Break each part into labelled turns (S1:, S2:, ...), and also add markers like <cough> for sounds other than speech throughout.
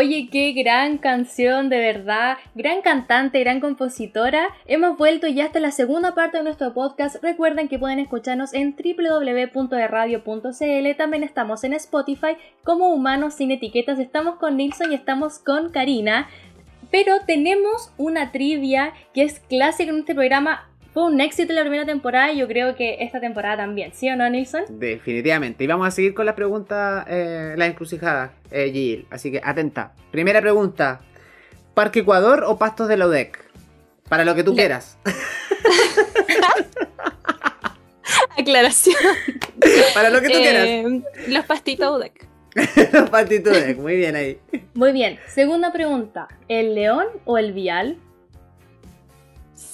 S1: Oye, qué gran canción, de verdad. Gran cantante, gran compositora. Hemos vuelto ya hasta la segunda parte de nuestro podcast. Recuerden que pueden escucharnos en www.radio.cl. También estamos en Spotify como Humanos sin Etiquetas. Estamos con Nilsson y estamos con Karina. Pero tenemos una trivia que es clásica en este programa fue un éxito la primera temporada y yo creo que esta temporada también, ¿sí o no, Nilsson?
S2: Definitivamente. Y vamos a seguir con la pregunta, eh, la encrucijada, eh, Gil. Así que atenta. Primera pregunta: ¿Parque Ecuador o Pastos de la UDEC? Para lo que tú quieras. <laughs>
S3: Aclaración.
S2: Para lo que tú quieras.
S3: Eh, los pastitos UDEC. <laughs>
S2: los pastitos UDEC, muy bien ahí.
S1: Muy bien. Segunda pregunta: ¿el león o el vial?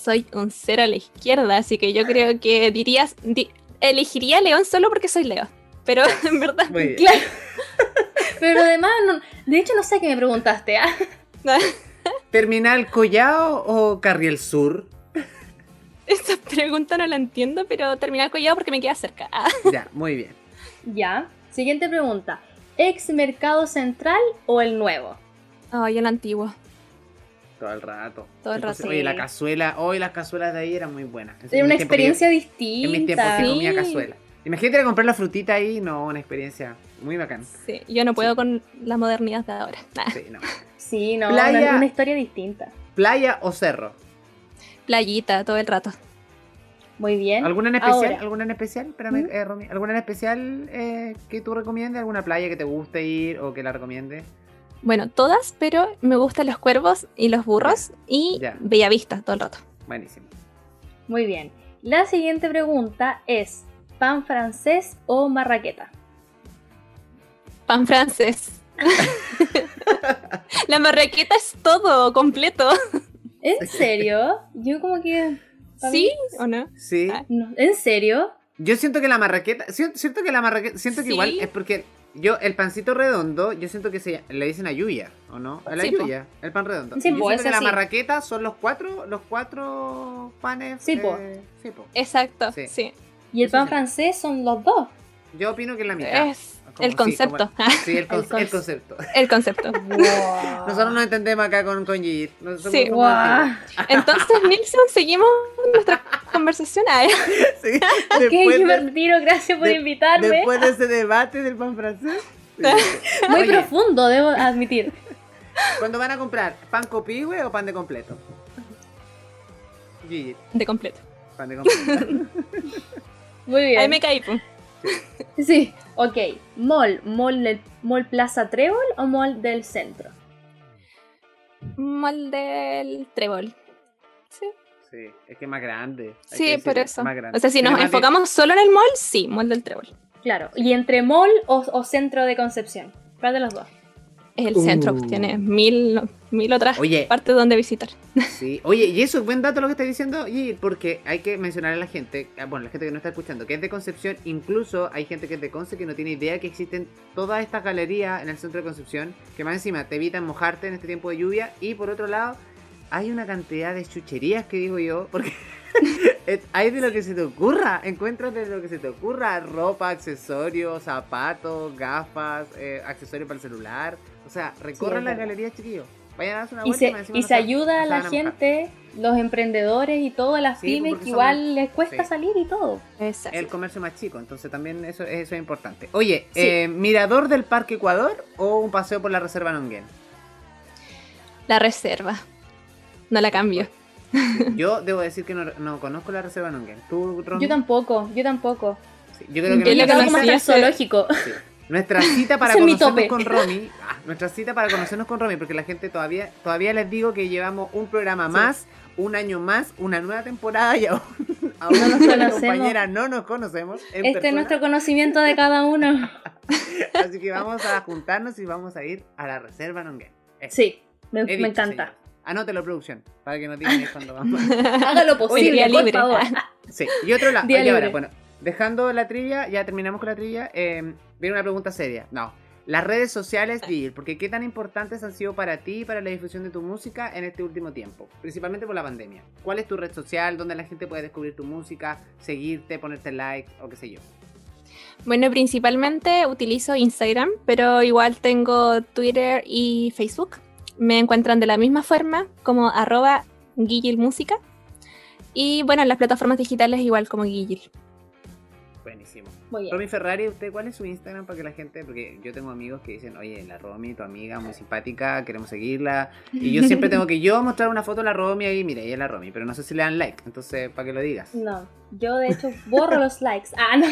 S3: Soy un cero a la izquierda, así que yo creo que dirías, elegiría León solo porque soy Leo. Pero <laughs> en verdad,
S1: claro. <laughs> Pero además, de hecho no sé qué me preguntaste. ¿ah? <laughs>
S2: ¿Terminal Collao o Carriel Sur?
S3: Esa pregunta no la entiendo, pero Terminal Collao porque me queda cerca.
S2: ya, muy bien.
S1: Ya. Siguiente pregunta. ¿Ex Mercado Central o el nuevo?
S3: Ay, el antiguo.
S2: Todo el rato.
S3: Todo el rato.
S2: Oye, la cazuela, hoy las cazuelas de ahí eran muy buenas.
S1: Era una experiencia distinta.
S2: En mis tiempos que comía cazuela. Imagínate ir a comprar la frutita ahí, no, una experiencia muy bacana.
S3: Sí, yo no puedo con la modernidad de ahora.
S1: Sí, no. Sí, no, playa, una, historia distinta.
S2: ¿Playa o cerro?
S3: Playita, todo el rato.
S1: Muy bien.
S2: ¿Alguna en especial? ¿Alguna en especial? Espérame, ¿Mm? eh, Romy. ¿Alguna en especial eh, que tú recomiendes? ¿Alguna playa que te guste ir o que la recomiendes?
S3: Bueno, todas, pero me gustan los cuervos y los burros y Bellavista todo el rato.
S2: Buenísimo.
S1: Muy bien. La siguiente pregunta es: ¿pan francés o marraqueta?
S3: Pan francés. <laughs> la marraqueta es todo, completo.
S1: ¿En serio? Yo como que...
S3: ¿Sí o no?
S2: Sí.
S1: Ah, ¿En serio?
S2: Yo siento que la marraqueta... Siento que la marraqueta... Siento que igual es porque yo, el pancito redondo, yo siento que se le dicen a Yuya, ¿o no? A la Yuya, el pan redondo.
S1: Sí,
S2: yo
S1: siento
S2: que la marraqueta son los cuatro, los cuatro panes.
S1: Sí,
S2: eh,
S3: Exacto, sí.
S1: Y el pan francés son los dos.
S2: Yo opino que es la mitad.
S3: Es el concepto.
S2: Sí, el, concepto.
S3: El concepto.
S2: Nosotros nos entendemos acá con, con Gigi.
S3: Sí, <laughs> Entonces, Nilsson, seguimos nuestra conversación. a <laughs>
S1: Sí. ok, retiro, gracias por invitarme.
S2: Después de ese <laughs> debate del pan francés.
S1: Muy profundo, debo admitir.
S2: ¿Cuándo van a comprar? ¿Pan copihue o pan de completo? Gigi.
S3: De completo.
S2: Pan de completo.
S1: Muy bien.
S3: Ahí me caí, pues.
S1: Sí, ok. Mall, mall, mall Plaza Trébol o mall del centro?
S3: Mall del Trébol. Sí.
S2: Sí, es que es más grande.
S3: sí, por eso. O sea, si nos enfocamos solo en el mall, sí, mall del Trébol.
S1: Claro. ¿Y entre mall o centro de Concepción? ¿Cuál de los dos?
S3: Es el centro, uh. tiene mil, mil otras partes donde visitar. <laughs>
S2: Sí, oye, y eso es buen dato lo que estás diciendo, y porque hay que mencionar a la gente, ah, bueno, la gente que no está escuchando, que es de Concepción, incluso hay gente que es de Conce que no tiene idea que existen todas estas galerías en el centro de Concepción, que más encima te evitan mojarte en este tiempo de lluvia, y por otro lado, hay una cantidad de chucherías que digo yo, porque <laughs> hay de lo que se te ocurra, encuentras de lo que se te ocurra, ropa, accesorios, zapatos, gafas, eh, accesorios para el celular o sea, recorran las galerías, chiquillos. Vayan a darse una vuelta.
S1: Y se, y se ayuda a la gente, los emprendedores y todas las pymes que igual les cuesta salir y todo.
S2: Exacto. El comercio más chico, entonces también eso, eso es importante. Oye, eh, ¿mirador del Parque Ecuador o un paseo por la Reserva Nonguén?
S3: La reserva. No la cambio.
S2: Yo debo <laughs> decir que no, conozco la Reserva Nonguén. ¿Tú,
S1: Yo tampoco, yo tampoco.
S2: yo creo que, yo
S1: no como zoológico.
S2: Nuestra cita para conocernos con Romy, ah, nuestra cita para conocernos con Romy, porque la gente todavía, todavía les digo que llevamos un programa más, un año más, una nueva temporada y aún, <laughs>
S1: no nos
S2: compañera no nos conocemos.
S1: este es nuestro conocimiento de cada uno. <laughs>
S2: Así que vamos a juntarnos y vamos a ir a la reserva Nonguén.
S1: Sí, me, encanta.
S2: Anótelo, producción, para que no digan cuando vamos. <laughs>
S1: Hágalo posible, por favor.
S2: Sí, y otro lado. bueno, dejando la trilla, ya terminamos con la trilla. Eh, viene una pregunta seria. No. Las redes sociales, Gil, porque qué tan importantes han sido para ti y para la difusión de tu música en este último tiempo, principalmente por la pandemia. ¿Cuál es tu red social donde la gente puede descubrir tu música, seguirte, ponerte like o qué sé yo?
S3: Bueno, principalmente utilizo Instagram, pero igual tengo Twitter y Facebook. Me encuentran de la misma forma como arroba Música. Y bueno, en las plataformas digitales igual como Guillil.
S2: Buenísimo. Romy Ferrari, ¿usted cuál es su Instagram para que la gente, porque yo tengo amigos que dicen, oye, la Romy, tu amiga, muy simpática, queremos seguirla. Y yo siempre tengo que yo mostrar una foto de la Romy ahí, mira, ella es la Romy, pero no sé si le dan like, entonces, para que lo digas.
S1: No, yo de hecho borro los likes. Ah, no,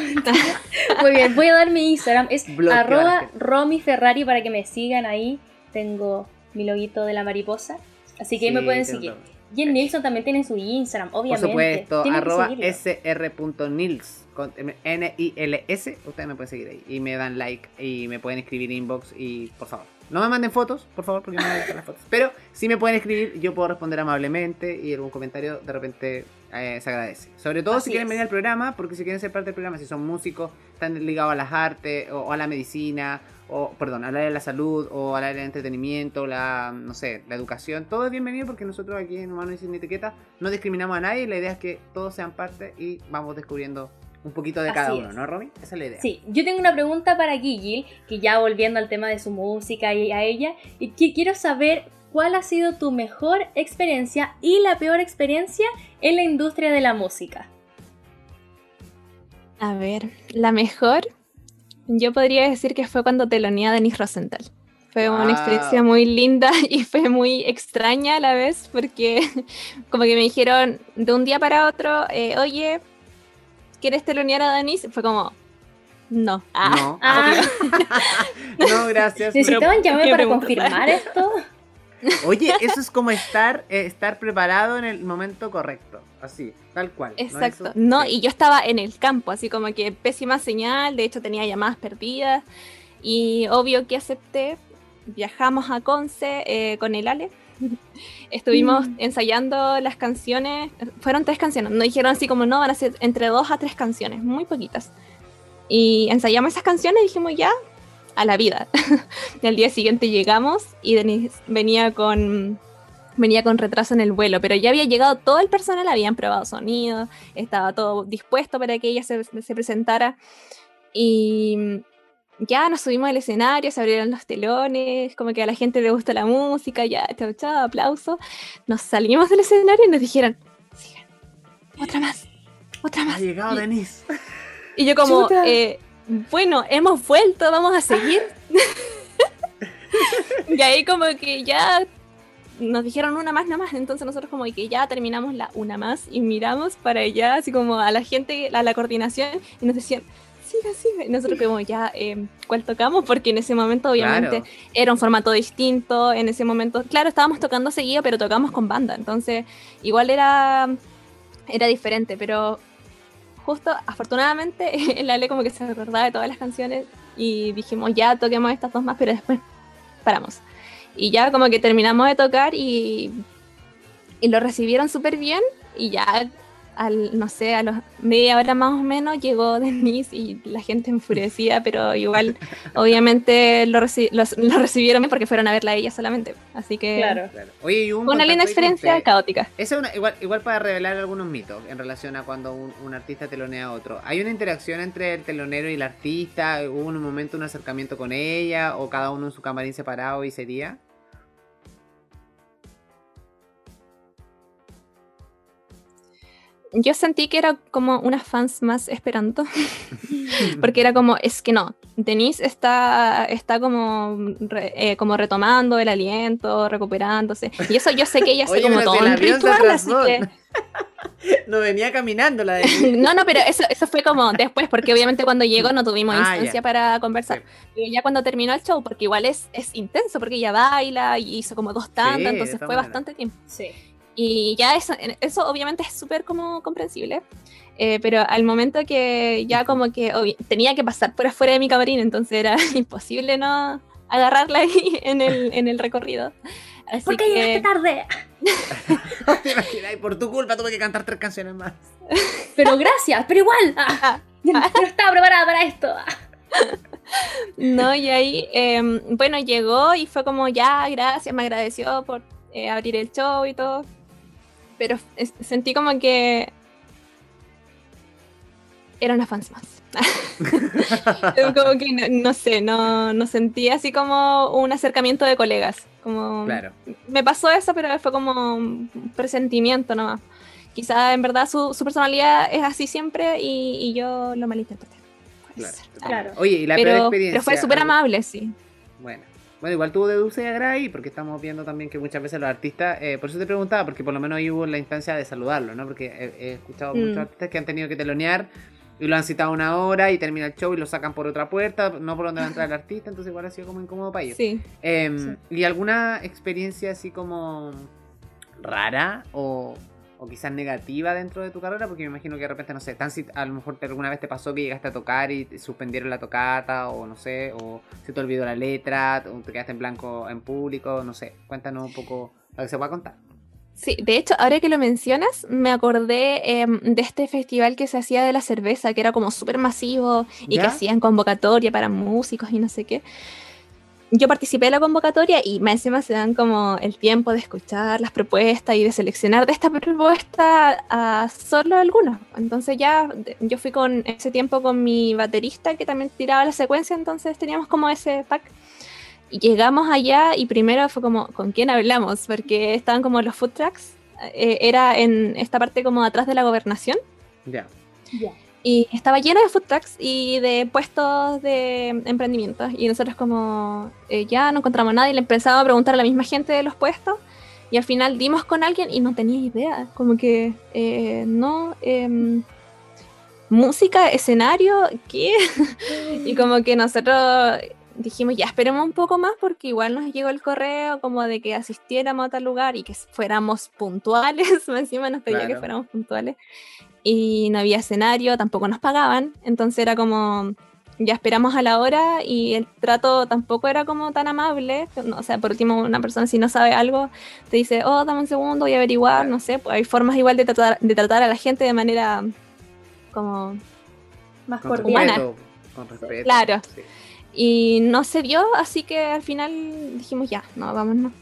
S1: Muy bien, voy a dar mi Instagram, es arroba Romy Ferrari para que me sigan ahí. Tengo mi loguito de la mariposa, así que ahí me pueden seguir. Y en Nilsson también tiene su Instagram, obviamente.
S2: Por supuesto, arroba sr.nils, con N-I-L-S, ustedes me pueden seguir ahí. Y me dan like y me pueden escribir inbox y por favor. No me manden fotos, por favor, porque no me gustan las fotos. Pero si me pueden escribir, yo puedo responder amablemente y algún comentario de repente eh, se agradece. Sobre todo si quieren venir al programa, porque si quieren ser parte del programa, si son músicos, están ligados a las artes o a la medicina o perdón, al área de la salud o al área de entretenimiento, la, no sé, la educación, todo es bienvenido porque nosotros aquí en Humanos y Sin Etiqueta no discriminamos a nadie, la idea es que todos sean parte y vamos descubriendo un poquito de cada uno, ¿no, Romy? Esa es la idea.
S1: Sí, yo tengo una pregunta para Gigi, que ya volviendo al tema de su música y a ella, y quiero saber cuál ha sido tu mejor experiencia y la peor experiencia en la industria de la música.
S3: A ver, la mejor yo podría decir que fue cuando teloneé a Denis Rosenthal. Fue una experiencia muy linda <laughs> y fue muy extraña a la vez porque <laughs> como que me dijeron de un día para otro, eh, oye, ¿quieres telonear a Denis? Fue como, no.
S2: Ah, no. <laughs> Ah. no, gracias.
S1: ¿Necesitaban llamarme para confirmar esto?
S2: Oye, eso es como estar, eh, estar preparado en el momento correcto. Así, tal cual.
S3: Exacto. No, y yo estaba en el campo, así como que pésima señal, de hecho tenía llamadas perdidas. Y obvio que acepté. Viajamos a Conce eh, con el Ale. <laughs> Estuvimos mm. ensayando las canciones. Fueron tres canciones. Nos dijeron así como no, van a ser entre dos a tres canciones, muy poquitas. Y ensayamos esas canciones y dijimos ya, a la vida. <laughs> el día siguiente llegamos y Denise venía con venía con retraso en el vuelo, pero ya había llegado todo el personal, habían probado sonido, estaba todo dispuesto para que ella se, presentara. Y ya nos subimos al escenario, se abrieron los telones, como que a la gente le gusta la música, ya, chao, chao, aplauso. Nos salimos del escenario y nos dijeron, sigan, otra más, otra más.
S2: Ha llegado Denise.
S3: Y yo como, eh, bueno, hemos vuelto, vamos a seguir. <laughs> y ahí como que ya nos dijeron una más, nada más, entonces nosotros como que ya terminamos la una más y miramos para allá, así como a la gente, a la coordinación, y nos decían, siga, siga. Y nosotros como ya, eh, ¿cuál tocamos? Porque en ese momento obviamente era un formato distinto, en ese momento, claro, estábamos tocando seguido, pero tocamos con banda, entonces igual era, era diferente, pero justo, afortunadamente, <laughs> el Ale como que se acordaba de todas las canciones y dijimos, ya toquemos estas dos más, pero después paramos. Y ya como que terminamos de tocar y, y lo recibieron súper bien y ya al, no sé, a los media hora más o menos llegó <laughs> Denise y la gente enfurecía, pero igual, <laughs> obviamente lo, lo, recibieron porque fueron a verla a ella solamente. Así que
S1: claro.
S3: fue una linda experiencia caótica.
S2: Esa es igual, igual para revelar algunos mitos en relación a cuando un, artista telonea a otro. ¿Hay una interacción entre el telonero y el artista? ¿Hubo en un momento un acercamiento con ella? ¿O cada uno en su camarín separado y sería?
S3: Yo sentí que era como unas fans más esperando, <laughs> <laughs> porque era como, es que no, Denise está, está como, eh, como retomando el aliento, recuperándose, y eso yo sé que ella hace como todo un ritual, así que... <laughs>
S2: No venía caminando la de...
S3: no, no, pero eso, eso fue como después, porque obviamente cuando llegó no tuvimos ah, instancia para conversar. Pero ya cuando terminó el show, porque igual es, es intenso, porque ella baila y hizo como dos tantas, entonces fue bastante tiempo.
S1: Sí.
S3: Y ya eso, eso obviamente es súper como comprensible. Eh, pero al momento que ya como que tenía que pasar por afuera de mi camarín, entonces era <laughs> imposible no agarrarla ahí <laughs> en el, en el recorrido.
S1: Así ¿Por qué que... llegaste tarde? <laughs>
S2: te por tu culpa tuve que cantar tres canciones más.
S1: pero gracias, pero igual. Ah, no estaba preparada para esto.
S3: no, y ahí, em, bueno, llegó y fue como, ya, gracias, me agradeció por eh, abrir el show y todo pero sentí como que era una fans más. <laughs> como que no, no sé, no, no sentí así como un acercamiento de colegas. Como
S2: Claro.
S3: me pasó eso, pero fue como un presentimiento nomás. Quizá en verdad su, su personalidad es así siempre y, y yo lo malinterpreté.
S2: Claro.
S1: Claro.
S2: Oye, y la peor
S3: Pero,
S2: experiencia.
S3: pero fue súper amable, sí.
S2: Bueno. Bueno, igual tuvo de dulce y agrada ahí, porque estamos viendo también que muchas veces los artistas, eh, por eso te preguntaba, porque por lo menos ahí hubo la instancia de saludarlo, ¿no? Porque he, he escuchado
S3: Mm.
S2: muchos artistas que han tenido que telonear y lo han citado una hora y termina el show y lo sacan por otra puerta, no por donde va a entrar el artista, entonces igual ha sido como incómodo para ellos.
S3: Sí.
S2: Em, ¿Y alguna experiencia así como rara o, o quizás negativa dentro de tu carrera? Porque me imagino que de repente, no sé, tan si- a lo mejor te- alguna vez te pasó que llegaste a tocar y te suspendieron la tocata o no sé, o se te olvidó la letra, o te quedaste en blanco en público, no sé. Cuéntanos un poco lo que se pueda contar.
S3: Sí, de hecho, ahora que lo mencionas, me acordé em, de este festival que se hacía de la cerveza, que era como súper masivo y
S2: ¿Ya?
S3: que hacían convocatoria para músicos y no sé qué. Yo participé de la convocatoria y más encima se dan como el tiempo de escuchar las propuestas y de seleccionar de esta <laughs> propuesta a solo algunas. Entonces ya yo fui con ese tiempo con mi baterista que también tiraba la secuencia, entonces teníamos como ese pack. Y llegamos allá y primero fue como, ¿con quién hablamos? Porque estaban como los food trucks. eh, era en esta parte como atrás de la gobernación.
S2: Ya.
S1: Ya.
S3: Y estaba lleno de food trucks y de puestos de emprendimiento. Y nosotros como eh, ya no encontramos nada y le empezamos a preguntar a la misma gente de los puestos. Y al final dimos con alguien y no tenía idea. Como que eh, no... em, música, escenario, ¿qué? <laughs> y como que nosotros dijimos, ya esperemos un poco más porque igual nos llegó el correo como de que asistiéramos a tal lugar y que fuéramos puntuales. <laughs> Encima nos pedía que
S2: Claro.
S3: fuéramos puntuales. Y no había escenario, tampoco nos pagaban. Entonces era como, ya esperamos a la hora y el trato tampoco era como tan amable. O sea, por último, una persona si no sabe algo te dice, oh, dame un segundo, voy a averiguar, no sé. Pues hay formas igual de tratar, de tratar a la gente de manera como
S1: Más cordial.
S2: Con respeto.
S3: Claro.
S2: sí.
S3: Y no se dio, así que al final dijimos ya, no, vámonos.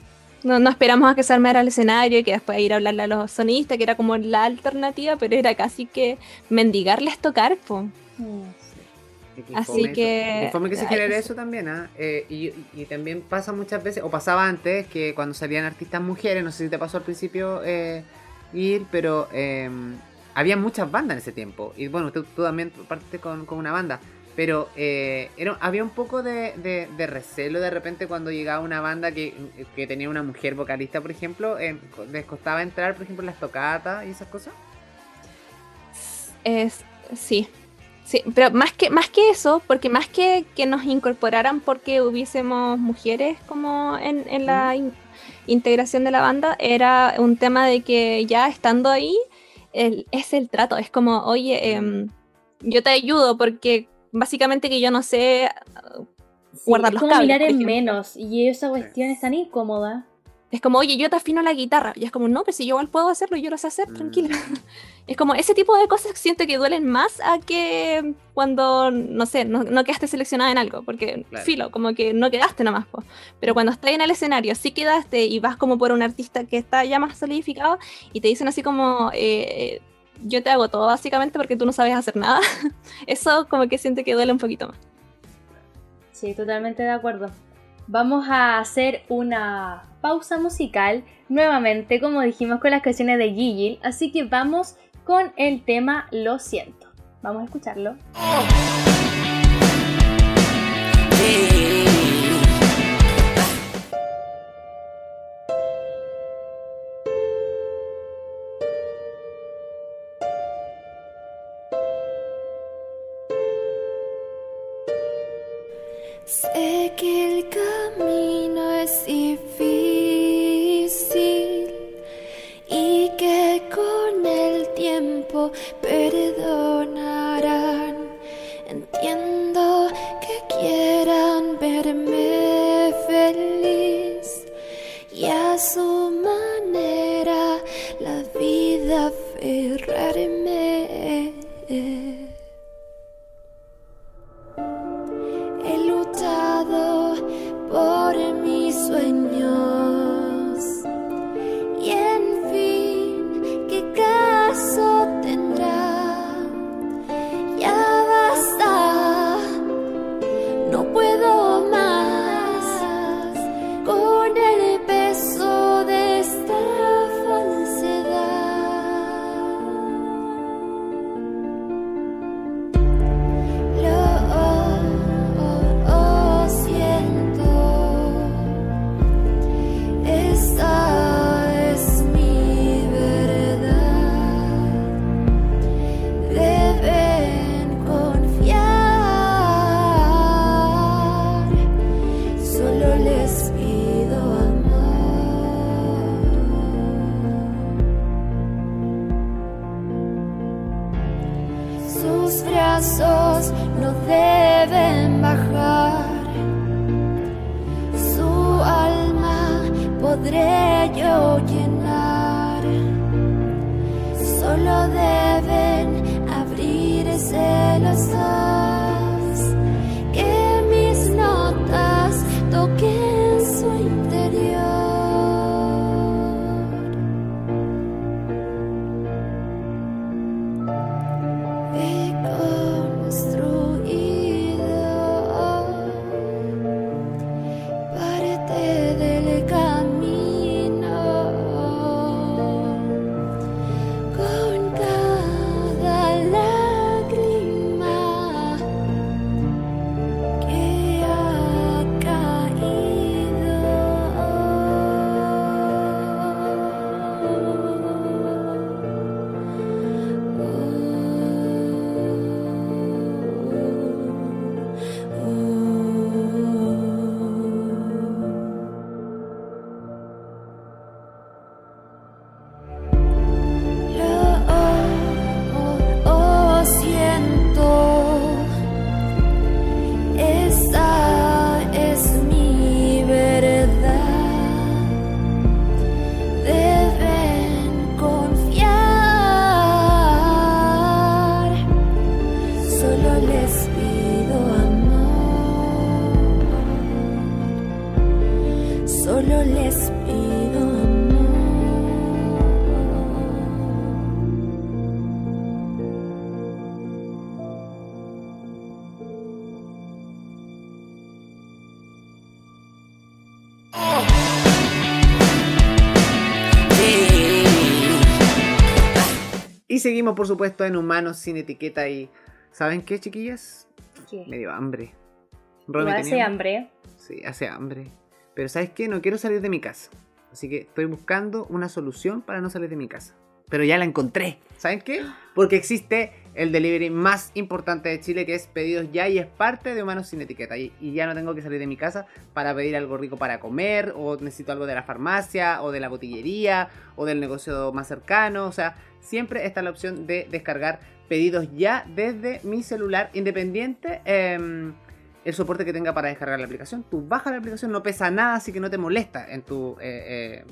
S3: No, no esperamos a que se armara el escenario y que después ir a hablarle a los sonistas, que era como la alternativa, pero era casi que mendigarles tocar,
S2: qué
S3: Así
S2: eso.
S3: que-
S2: fome que se
S3: ay,
S2: genere
S3: eso.
S2: también, ¿ah? Eh, y, y- también pasa muchas veces, o pasaba antes, que cuando salían artistas mujeres, no sé si te pasó al principio eh, ir, pero eh, había muchas bandas en ese tiempo. Y bueno, tú, tú también partiste con, con una banda. Pero eh, era, había un poco de, de- de recelo de repente cuando llegaba una banda que, que tenía una mujer vocalista, por ejemplo. eh, ¿Les costaba entrar, por ejemplo, en las tocatas y esas cosas?
S3: Es, sí, sí, pero más que, más que eso, porque más que que nos incorporaran porque hubiésemos mujeres como en, en la in- integración de la banda, era un tema de que ya estando ahí, el- es el trato, es como, oye, em, yo te ayudo porque básicamente que yo no sé
S1: Sí,
S3: guardar
S1: es
S3: los
S1: como
S3: cables,
S1: mirar
S3: por
S1: en menos y esa cuestión es tan incómoda.
S3: Es como, oye, yo te afino la guitarra. Y es como, no, pero si yo igual puedo hacerlo, yo lo sé hacer,
S2: Mm.
S3: tranquila. <laughs> Es como ese tipo de cosas siento que duelen más a que cuando, no sé, no, no quedaste seleccionada en algo. Porque,
S2: Claro.
S3: filo, como que no quedaste nomás. po. Pero cuando estás en el escenario, sí quedaste y vas como por un artista que está ya más solidificado y te dicen así como, eh, yo te hago todo básicamente porque tú no sabes hacer nada. <laughs> Eso como que siento que duele un poquito más.
S1: Sí, totalmente de acuerdo. Vamos a hacer una pausa musical nuevamente, como dijimos con las canciones de Gigi, así que vamos con el tema Lo siento. Vamos a escucharlo.
S4: Sé que Solo les pido amor.
S2: Y seguimos, por supuesto, en Humanos sin etiqueta. Y ¿saben qué, chiquillas?
S1: ¿Qué?
S2: Me dio hambre. Romy,
S1: hace
S2: ¿tenía
S1: hambre.
S2: Sí, hace hambre. Pero ¿sabes qué? No quiero salir de mi casa. Así que estoy buscando una solución para no salir de mi casa. Pero ya la encontré. ¿Saben qué? Porque existe el delivery más importante de Chile que es Pedidos Ya y es parte de Humanos sin Etiqueta. Y, y ya no tengo que salir de mi casa para pedir algo rico para comer o necesito algo de la farmacia o de la botillería o del negocio más cercano. O sea, siempre está la opción de descargar Pedidos Ya desde mi celular independiente. em, el soporte que tenga para descargar la aplicación. Tú bajas la aplicación, no pesa nada, así que no te molesta en tu eh, eh,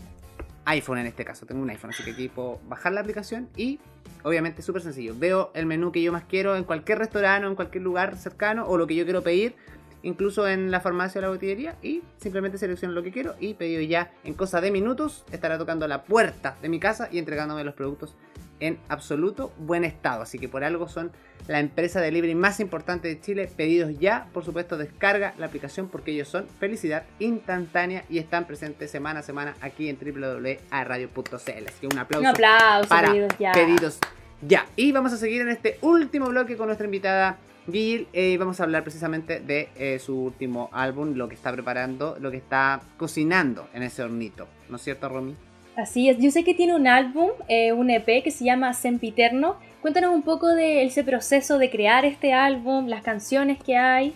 S2: iPhone en este caso. Tengo un iPhone, así que aquí puedo bajar la aplicación y obviamente es súper sencillo. Veo el menú que yo más quiero en cualquier restaurante o en cualquier lugar cercano o lo que yo quiero pedir, incluso en la farmacia o la botillería y simplemente selecciono lo que quiero y pedido ya en cosa de minutos estará tocando la puerta de mi casa y entregándome los productos en absoluto buen estado. Así que por algo son la empresa de delivery más importante de Chile. Pedidos ya, por supuesto, descarga la aplicación porque ellos son felicidad instantánea y están presentes semana a semana aquí en www.radio.cl. Así que un aplauso,
S1: Un aplauso,
S2: para
S1: pedidos ya.
S2: pedidos ya. Y vamos a seguir en este último bloque con nuestra invitada Gil. eh, vamos a hablar precisamente de eh, su último álbum, lo que está preparando, lo que está cocinando en ese hornito. ¿No es cierto, Romy?
S1: Así es, yo sé que tiene un álbum, eh, un EP que se llama Sempiterno. Cuéntanos un poco de ese proceso de crear este álbum, las canciones que hay.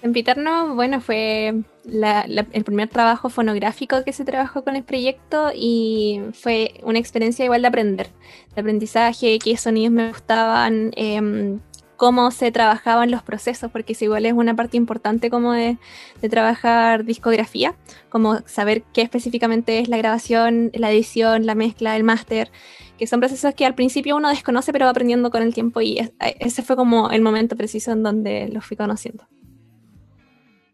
S3: Sempiterno, bueno, fue la- el primer trabajo fonográfico que se trabajó con el proyecto y fue una experiencia igual de aprender, de aprendizaje, qué sonidos me gustaban, em, cómo se trabajaban los procesos, porque eso igual es una parte importante como de, de trabajar discografía, como saber qué específicamente es la grabación, la edición, la mezcla, el máster, que son procesos que al principio uno desconoce pero va aprendiendo con el tiempo y es- ese fue como el momento preciso en donde los fui conociendo.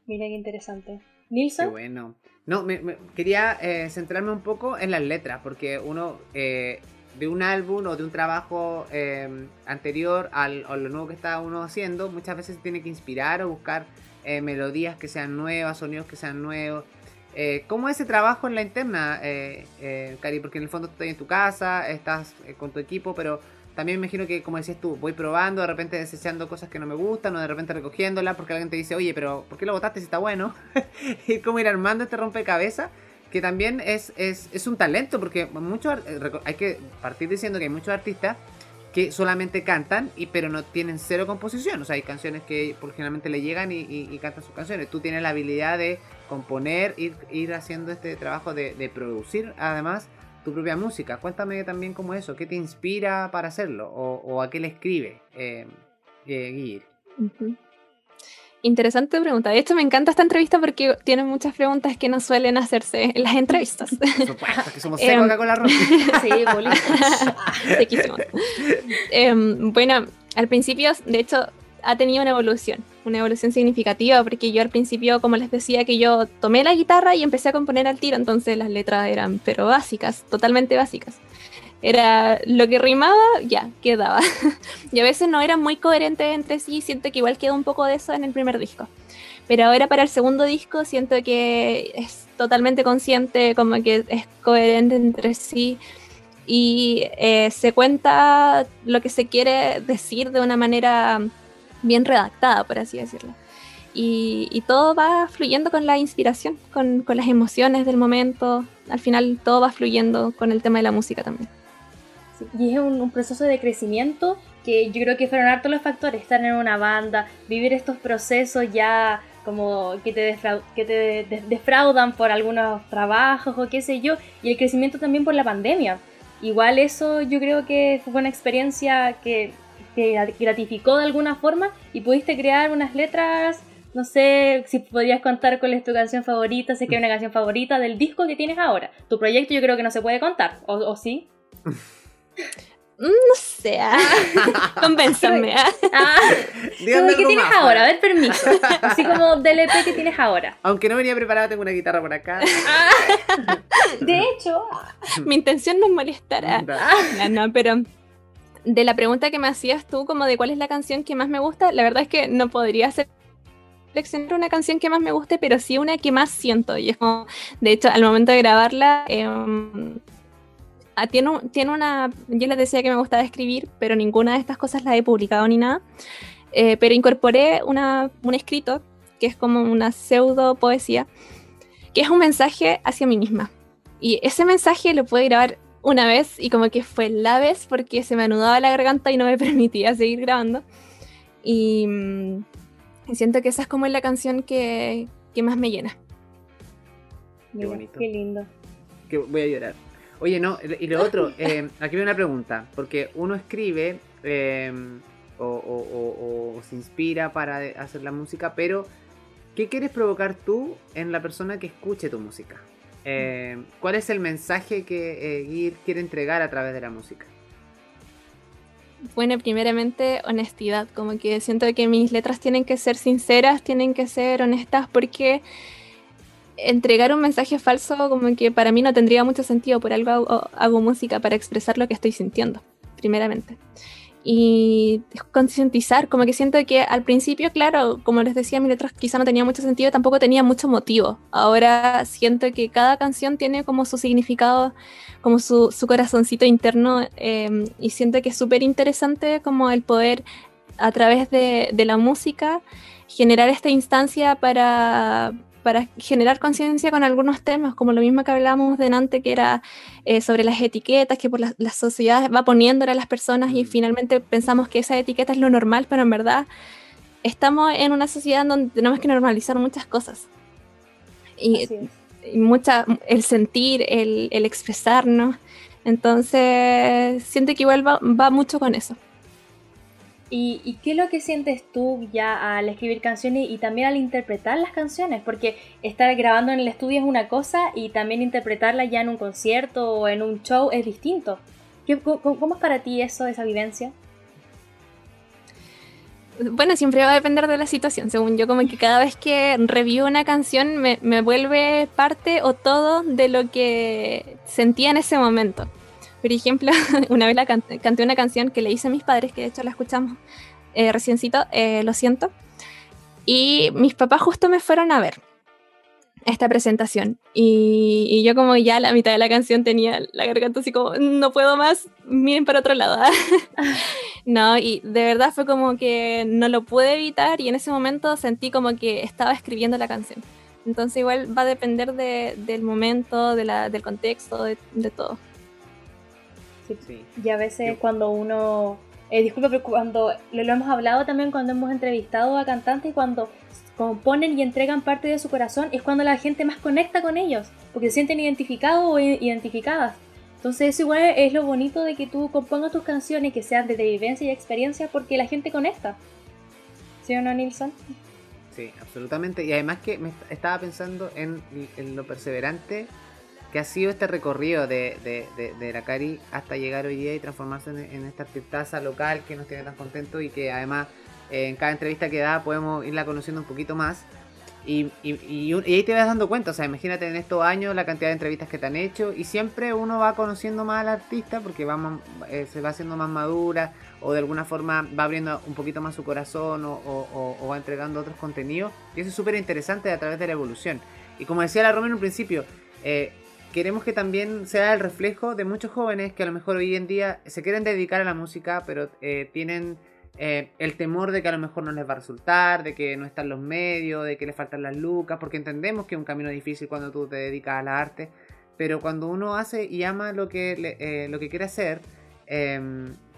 S1: Mira qué interesante.
S2: Qué
S1: Nilsson.
S2: bueno. No, me, me- quería eh, centrarme un poco en las letras, porque uno eh, de un álbum o de un trabajo eh, anterior al, a lo nuevo que está uno haciendo, muchas veces tiene que inspirar o buscar eh, melodías que sean nuevas, sonidos que sean nuevos. Eh, ¿Cómo es ese trabajo en la interna, eh, eh, Cari? Porque en el fondo estás en tu casa, estás con tu equipo, pero también me imagino que, como decías tú, voy probando, de repente desechando cosas que no me gustan, o de repente recogiéndolas porque alguien te dice, oye, pero ¿por qué lo botaste si está bueno? <laughs> y cómo ir armando este rompecabezas, que también es, es, es un talento, porque muchos eh, hay que partir diciendo que hay muchos artistas que solamente cantan, y, pero no tienen cero composición. O sea, hay canciones que por generalmente le llegan y, y- cantan sus canciones. Tú tienes la habilidad de componer, ir, ir haciendo este trabajo de, de producir, además, tu propia música. Cuéntame también cómo es eso, qué te inspira para hacerlo, o, o a qué le escribe. Eh, eh, Guir?
S3: Interesante pregunta. De hecho, me encanta esta entrevista porque tiene muchas preguntas que no suelen hacerse en las entrevistas.
S2: Por supuesto, que somos
S3: Em,
S2: secos acá con la ropa. <laughs>
S1: Sí, bolito. <laughs>
S3: Sequísimo. Em, bueno, al principio, de hecho, ha tenido una evolución, una evolución significativa, porque yo al principio, como les decía, que yo tomé la guitarra y empecé a componer al tiro, entonces las letras eran, pero básicas, totalmente básicas. Era lo que rimaba, ya, quedaba. <laughs> y a veces no eran muy coherentes entre sí, siento que igual quedó un poco de eso en el primer disco. Pero ahora para el segundo disco siento que es totalmente consciente, como que es coherente entre sí y eh, se cuenta lo que se quiere decir de una manera bien redactada, por así decirlo. Y, y todo va fluyendo con la inspiración, con, con las emociones del momento. Al final todo va fluyendo con el tema de la música también.
S1: Sí, Y es un, un proceso de crecimiento que yo creo que fueron hartos los factores, estar en una banda, vivir estos procesos ya como que te, defrau- que te de- de- defraudan por algunos trabajos o qué sé yo, y el crecimiento también por la pandemia. Igual eso yo creo que fue una experiencia que te gratificó de alguna forma y pudiste crear unas letras, no sé si podrías contar cuál es tu canción favorita, sé que hay una canción favorita del disco que tienes ahora. Tu proyecto yo creo que no se puede contar, ¿o, o sí? <laughs>
S3: No sé, ah, <laughs> convénzame. ah. <laughs>
S1: Ah, ¿qué tienes
S2: más,
S1: ahora? A
S2: pues.
S1: ver, permiso. Así como del EP que tienes ahora.
S2: Aunque no venía preparado, tengo una guitarra por acá.
S1: De hecho, <laughs>
S3: Mi intención no es molestar. ah. No, no, pero de la pregunta que me hacías tú, como de cuál es la canción que más me gusta, la verdad es que no podría ser seleccionar una canción que más me guste, pero sí una que más siento. Y es como, de hecho, al momento de grabarla, em, ah, tiene, un- tiene una. Yo les decía que me gustaba escribir, pero ninguna de estas cosas la he publicado ni nada. Eh, pero incorporé una, un escrito que es como una pseudo poesía, que es un mensaje hacia mí misma. Y ese mensaje lo pude grabar una vez y como que fue la vez porque se me anudaba la garganta y no me <laughs> permitía seguir grabando. Y, mm, y siento que esa es como la canción que, que más me llena.
S1: mira,
S2: bonito.
S1: qué lindo.
S2: que voy a llorar. Oye, no, y lo otro, <laughs> eh, aquí viene una pregunta, porque uno escribe eh, o, o- o- o se inspira para hacer la música, pero ¿qué quieres provocar tú en la persona que escuche tu música? Eh, ¿Cuál es el mensaje que Gir quiere entregar a través de la música?
S3: Bueno, primeramente honestidad, como que siento que mis letras tienen que ser sinceras, tienen que ser honestas porque entregar un mensaje falso como que para mí no tendría mucho sentido, por algo hago, hago música para expresar lo que estoy sintiendo, primeramente. Y concientizar, como que siento que al principio, claro, como les decía, mis letras quizá no tenía mucho sentido, tampoco tenía mucho motivo. Ahora siento que cada canción tiene como su significado como su, su corazoncito interno eh, y siento que es súper interesante como el poder a través de, de la música generar esta instancia para, para generar conciencia con algunos temas, como lo mismo que hablábamos delante, que era eh, sobre las etiquetas que por la, la sociedad va poniéndole a las personas y finalmente pensamos que esa etiqueta es lo normal, pero en verdad estamos en una sociedad donde tenemos que normalizar muchas cosas. Y y mucha, el sentir, el, el expresarnos. Entonces, siento que igual va, va mucho con eso.
S1: ¿Y, y qué es lo que sientes tú ya al escribir canciones y también al interpretar las canciones? Porque estar grabando en el estudio es una cosa y también interpretarla ya en un concierto o en un show es distinto. ¿Qué- cómo, cómo es para ti eso, esa vivencia?
S3: Bueno, siempre va a depender de la situación. Según yo, como que cada vez que review una canción me, me vuelve parte o todo de lo que sentía en ese momento. Por ejemplo, <laughs> una vez la can- canté una canción que le hice a mis padres, que de hecho la escuchamos eh, eh, lo siento. Y mis papás justo me fueron a ver esta presentación. Y, y yo como ya a la mitad de la canción tenía la garganta así como, no puedo más, miren para otro lado. <laughs> No, y de verdad fue como que no lo pude evitar y en ese momento sentí como que estaba escribiendo la canción. Entonces igual va a depender de- del momento, de la, del contexto, de, de todo.
S2: Sí.
S1: Y a veces
S2: Yo-
S1: cuando uno... Eh, disculpa, pero cuando lo, lo hemos hablado también cuando hemos entrevistado a cantantes cuando componen y entregan parte de su corazón es cuando la gente más conecta con ellos, porque se sienten identificados o identificadas. Entonces eso igual es lo bonito de que tú compongas tus canciones que sean de vivencia y experiencia porque la gente conecta. ¿Sí o no, Nilsson?
S2: Sí, absolutamente. Y además que me est- estaba pensando en, en lo perseverante que ha sido este recorrido de, de, de, de la Cari hasta llegar hoy día y transformarse en, esta artistaza local que nos tiene tan contentos y que además eh, en cada entrevista que da podemos irla conociendo un poquito más. Y, y, y ahí te vas dando cuenta, o sea, imagínate en estos años la cantidad de entrevistas que te han hecho y siempre uno va conociendo más al artista porque va eh, se va haciendo más madura o de alguna forma va abriendo un poquito más su corazón o, o- va entregando otros contenidos y eso es súper interesante a través de la evolución. Y como decía la Roma en un principio, eh, queremos que también sea el reflejo de muchos jóvenes que a lo mejor hoy en día se quieren dedicar a la música pero eh, tienen eh, el temor de que a lo mejor no les va a resultar, de que no están los medios, de que les faltan las lucas, porque entendemos que es un camino difícil cuando tú te dedicas a la arte, pero cuando uno hace y ama lo que, eh, lo que quiere hacer, eh,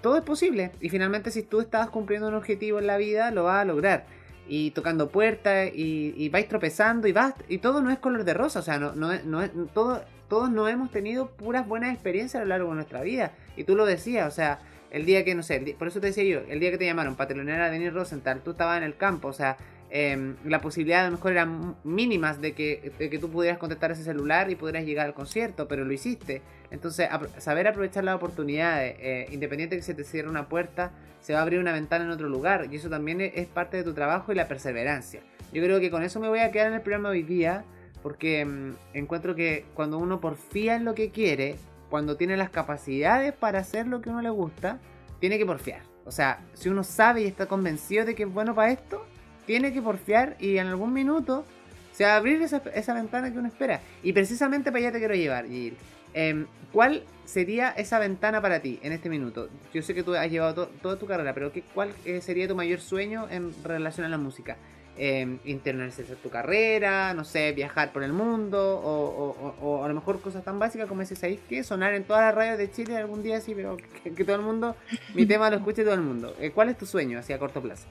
S2: todo es posible. Y finalmente si tú estás cumpliendo un objetivo en la vida, lo vas a lograr. Y tocando puertas y, y vais tropezando y vas y todo no es color de rosa, o sea, no, no, no todo, todos no hemos tenido puras buenas experiencias a lo largo de nuestra vida. Y tú lo decías, o sea, el día que, no sé, por eso te decía yo, el día que te llamaron para telonear a Denis Rosenthal, tú estabas en el campo, o sea, em, la posibilidad a lo mejor eran mínimas de que, de que tú pudieras contestar ese celular y pudieras llegar al concierto, pero lo hiciste. Entonces, saber aprovechar las oportunidades, eh, independiente de que se te cierre una puerta, se va a abrir una ventana en otro lugar, y eso también es parte de tu trabajo y la perseverancia. Yo creo que con eso me voy a quedar en el programa hoy día, porque mm, encuentro que cuando uno porfía en lo que quiere, cuando tiene las capacidades para hacer lo que uno le gusta, tiene que porfiar. O sea, si uno sabe y está convencido de que es bueno para esto, tiene que porfiar y en algún minuto se va a abrir esa, esa ventana que uno espera. Y precisamente para allá te quiero llevar, Gil. Em, ¿Cuál sería esa ventana para ti en este minuto? Yo sé que tú has llevado to- toda tu carrera, pero ¿qué, ¿cuál eh, sería tu mayor sueño en relación a la música? Eh, internalizar tu carrera, no sé, viajar por el mundo, o, o- o- o a lo mejor cosas tan básicas como ese, ¿sabéis qué? Sonar en todas las radios de Chile algún día así, pero que, que todo el mundo, mi tema lo escuche todo el mundo. Eh, ¿Cuál es tu sueño así a corto plazo?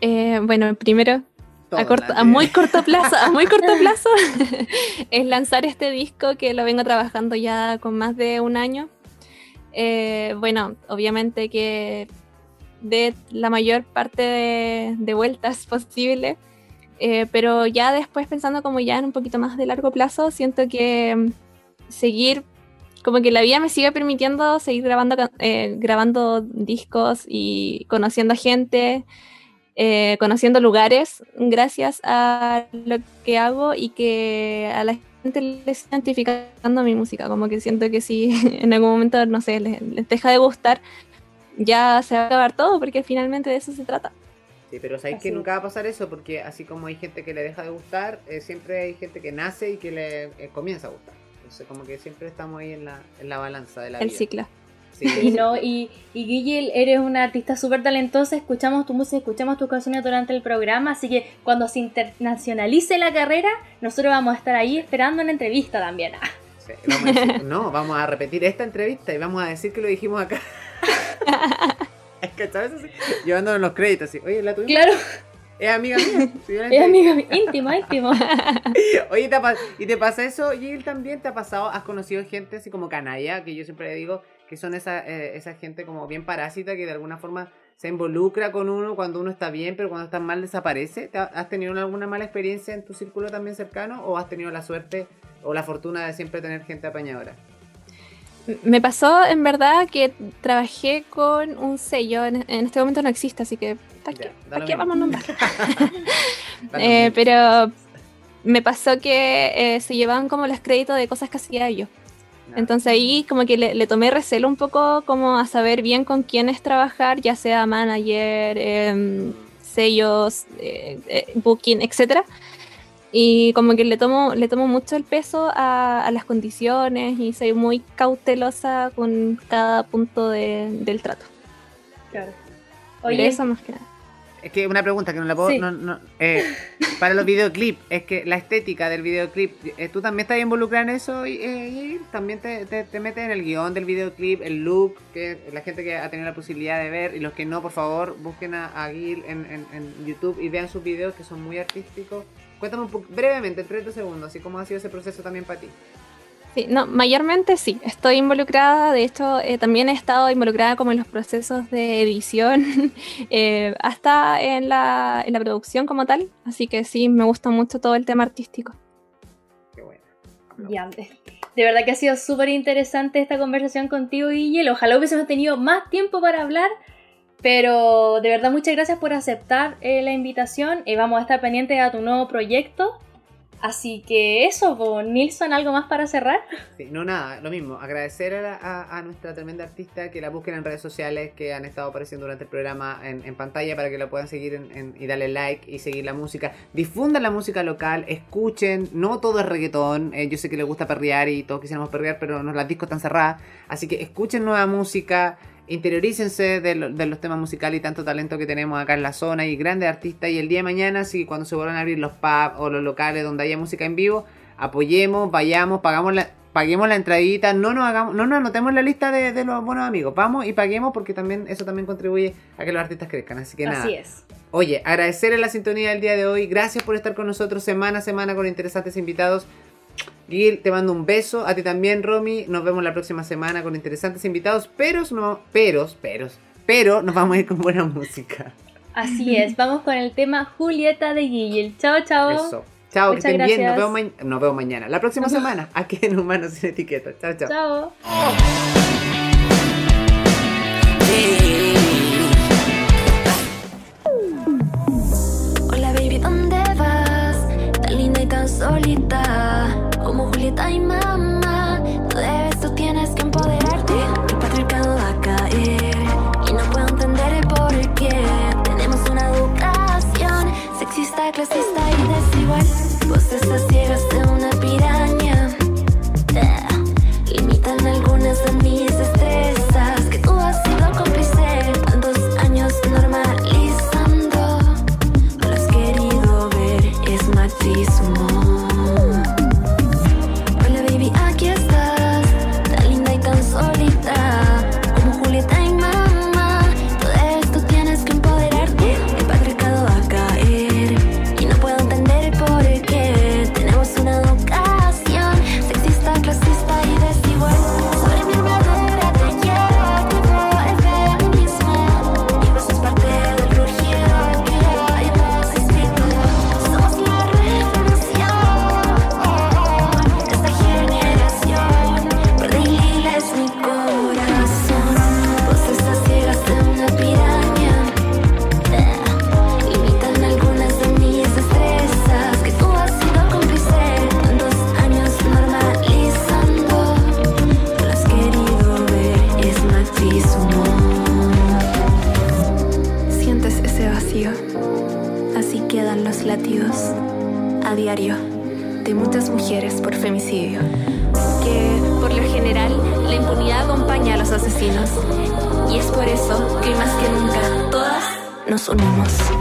S3: Eh, bueno, primero, a, corto- a muy corto plazo, a muy corto <laughs> plazo, <laughs> es lanzar este disco que lo vengo trabajando ya con más de un año. Eh, bueno, obviamente que de la mayor parte de, vueltas <laughs> posible, eh, pero ya después pensando como ya en un poquito más de largo plazo, siento que mm, seguir, como que la vida me sigue permitiendo seguir grabando, eh, grabando discos y conociendo gente, eh, conociendo lugares gracias a lo que hago y que a la gente les está identificando mi música. Como que siento que si <laughs> en algún momento, no sé, les, les deja de gustar, ya se va a acabar todo porque finalmente de eso se trata.
S2: Sí, pero sabéis que nunca va a pasar eso porque así como hay gente que le deja de gustar, eh, siempre hay gente que nace y que le eh, comienza a gustar. Entonces como que siempre estamos ahí en la, en la balanza de la
S3: El
S2: vida.
S3: ciclo.
S2: Sí, <laughs>
S1: Y no, y, y Guille, eres una artista súper talentosa, escuchamos tu música, escuchamos tus canciones durante el programa, así que cuando se internacionalice la carrera, nosotros vamos a estar ahí esperando una entrevista también. <laughs>
S2: Sí, vamos a decir- no, vamos a repetir esta entrevista y vamos a decir que lo dijimos acá. <laughs> es que, ¿sabes? Así, llevándonos los créditos así. Oye, la tuvimos.
S1: Claro,
S2: Es amiga mía. <laughs>
S1: Es
S2: entrevisté.
S1: amigo íntimo, íntimo. <laughs>
S2: Oye, ¿te ¿y te pasa eso, Gil, también? ¿Te ha pasado? ¿Has conocido gente así como canalla? Que yo siempre digo que son esa, eh, esa gente como bien parásita que de alguna forma se involucra con uno cuando uno está bien, pero cuando está mal desaparece. ¿Te ha- ¿Has tenido alguna mala experiencia en tu círculo también cercano? ¿O has tenido la suerte o la fortuna de siempre tener gente apañadora?
S3: Me pasó en verdad que trabajé con un sello, en, en este momento no existe, así que ¿para
S2: Ya,
S3: qué,
S2: da
S3: ¿para
S2: lo
S3: qué
S2: mismo.
S3: vamos a nombrar? <laughs> <laughs> Eh, pero me pasó que eh, se llevaban como los créditos de cosas que hacía yo.
S2: No.
S3: Entonces ahí como que le, le tomé recelo un poco como a saber bien con quiénes trabajar, ya sea manager, em, sellos, eh, booking, etcétera. Y como que le tomo, le tomo mucho el peso a, a las condiciones y soy muy cautelosa con cada punto de- del trato.
S1: Claro.
S3: Oye, eso más que nada.
S2: Es que una pregunta que no la puedo.
S1: Sí.
S2: no- no, eh, <laughs> para los videoclips, es que la estética del videoclip, eh, ¿tú también estás involucrada en eso? Y, eh, y también te, te- te metes en el guion del videoclip, el look, que la gente que ha tenido la posibilidad de ver, y los que no, por favor, busquen a, a Gil en, en- en YouTube y vean sus videos que son muy artísticos. Cuéntame un poco, brevemente, en 30 segundos, así cómo ha sido ese proceso también para ti.
S3: Sí, no, mayormente sí, estoy involucrada, de hecho eh, también he estado involucrada como en los procesos de edición, <laughs> eh, hasta en la, en la producción como tal, así que sí, me gusta mucho todo el tema artístico.
S2: Qué bueno.
S1: Ya, de verdad que ha sido súper interesante esta conversación contigo, Guille. Ojalá hubiésemos tenido más tiempo para hablar, pero de verdad muchas gracias por aceptar eh, la invitación. Eh, vamos a estar pendientes a tu nuevo proyecto. Así que eso, po. Nilsson, ¿algo más para cerrar?
S2: Sí, no, nada, lo mismo. Agradecer a, a- a nuestra tremenda artista que la busquen en redes sociales que han estado apareciendo durante el programa en, en pantalla para que la puedan seguir en- en- y darle like y seguir la música. Difundan la música local, escuchen. No todo es reggaetón. eh, yo sé que les gusta perrear y todos quisiéramos perrear, pero no, las discos están cerradas. Así que escuchen nueva música. Interiorícense de, lo- de los temas musicales y tanto talento que tenemos acá en la zona y grandes artistas. Y el día de mañana, si cuando se vuelvan a abrir los pubs o los locales donde haya música en vivo, apoyemos, vayamos, pagamos la, paguemos la entradita, no nos hagamos, no nos anotemos la lista de, de los buenos amigos, vamos y paguemos porque también eso también contribuye a que los artistas crezcan. Así que nada.
S1: Así es.
S2: Oye, agradecerle la sintonía del día de hoy. Gracias por estar con nosotros semana a semana con interesantes invitados. Gil, te mando un beso. A ti también, Romy. Nos vemos la próxima semana con interesantes invitados. Pero, no, peros, peros, pero nos vamos a ir con buena música.
S1: Así es. Vamos con el tema Julieta de Guille. Chao, chao.
S2: Eso. Chao, que estén bien. Nos
S1: gracias.
S2: vemos, ma- nos vemos mañana. La próxima semana, aquí en Humanos sin Etiqueta. Chao, chao.
S1: Chao.
S4: Hola baby, ¿dónde vas? Tan linda y tan solita Como Julieta y mamá. No debes, tú tienes que empoderarte. El patriarcado va a caer Y no puedo entender el por qué. Tenemos una educación Sexista, clasista y desigual. Vos estás nos unimos.